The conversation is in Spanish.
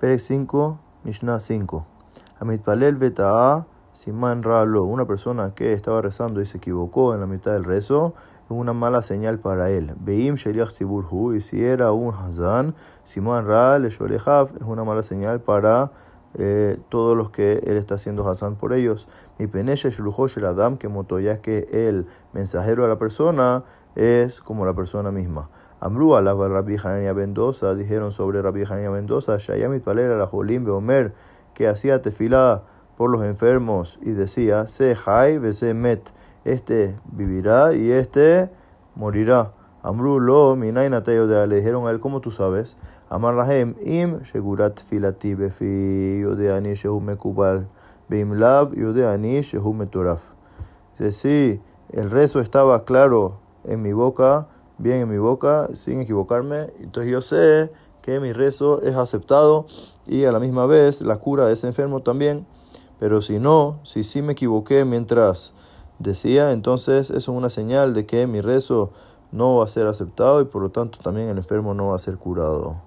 Perek 5, Mishnah 5. Amitpalel Beta'a Siman Ralo, una persona que estaba rezando y se equivocó en la mitad del rezo, es una mala señal para él. Beim Sheliach Siburhu, y si era un Hazan, Siman Ral, es una mala señal para eh, todos los que él está haciendo Hazan por ellos. Mi Penesha el Adam, que motoya que el mensajero de la persona es como la persona misma. Amru alaba Rabbi Hanania Mendoza, dijeron sobre Rabbi Hanania Mendoza, Shayamit Palera la Jolim Beomer, que hacía tefilá por los enfermos y decía, Se hay, se met, este vivirá y este morirá. Amru lo minainateo de le dijeron a él, ¿cómo tú sabes? Amar lahem im shegurat filati befi yodeani shehu mekubal beim lav yodeani shehu metoraf. Si el rezo estaba claro en mi boca, bien en mi boca, sin equivocarme. Entonces yo sé que mi rezo es aceptado y a la misma vez la cura de ese enfermo también. Pero si no, si sí me equivoqué mientras decía, entonces eso es una señal de que mi rezo no va a ser aceptado y por lo tanto también el enfermo no va a ser curado.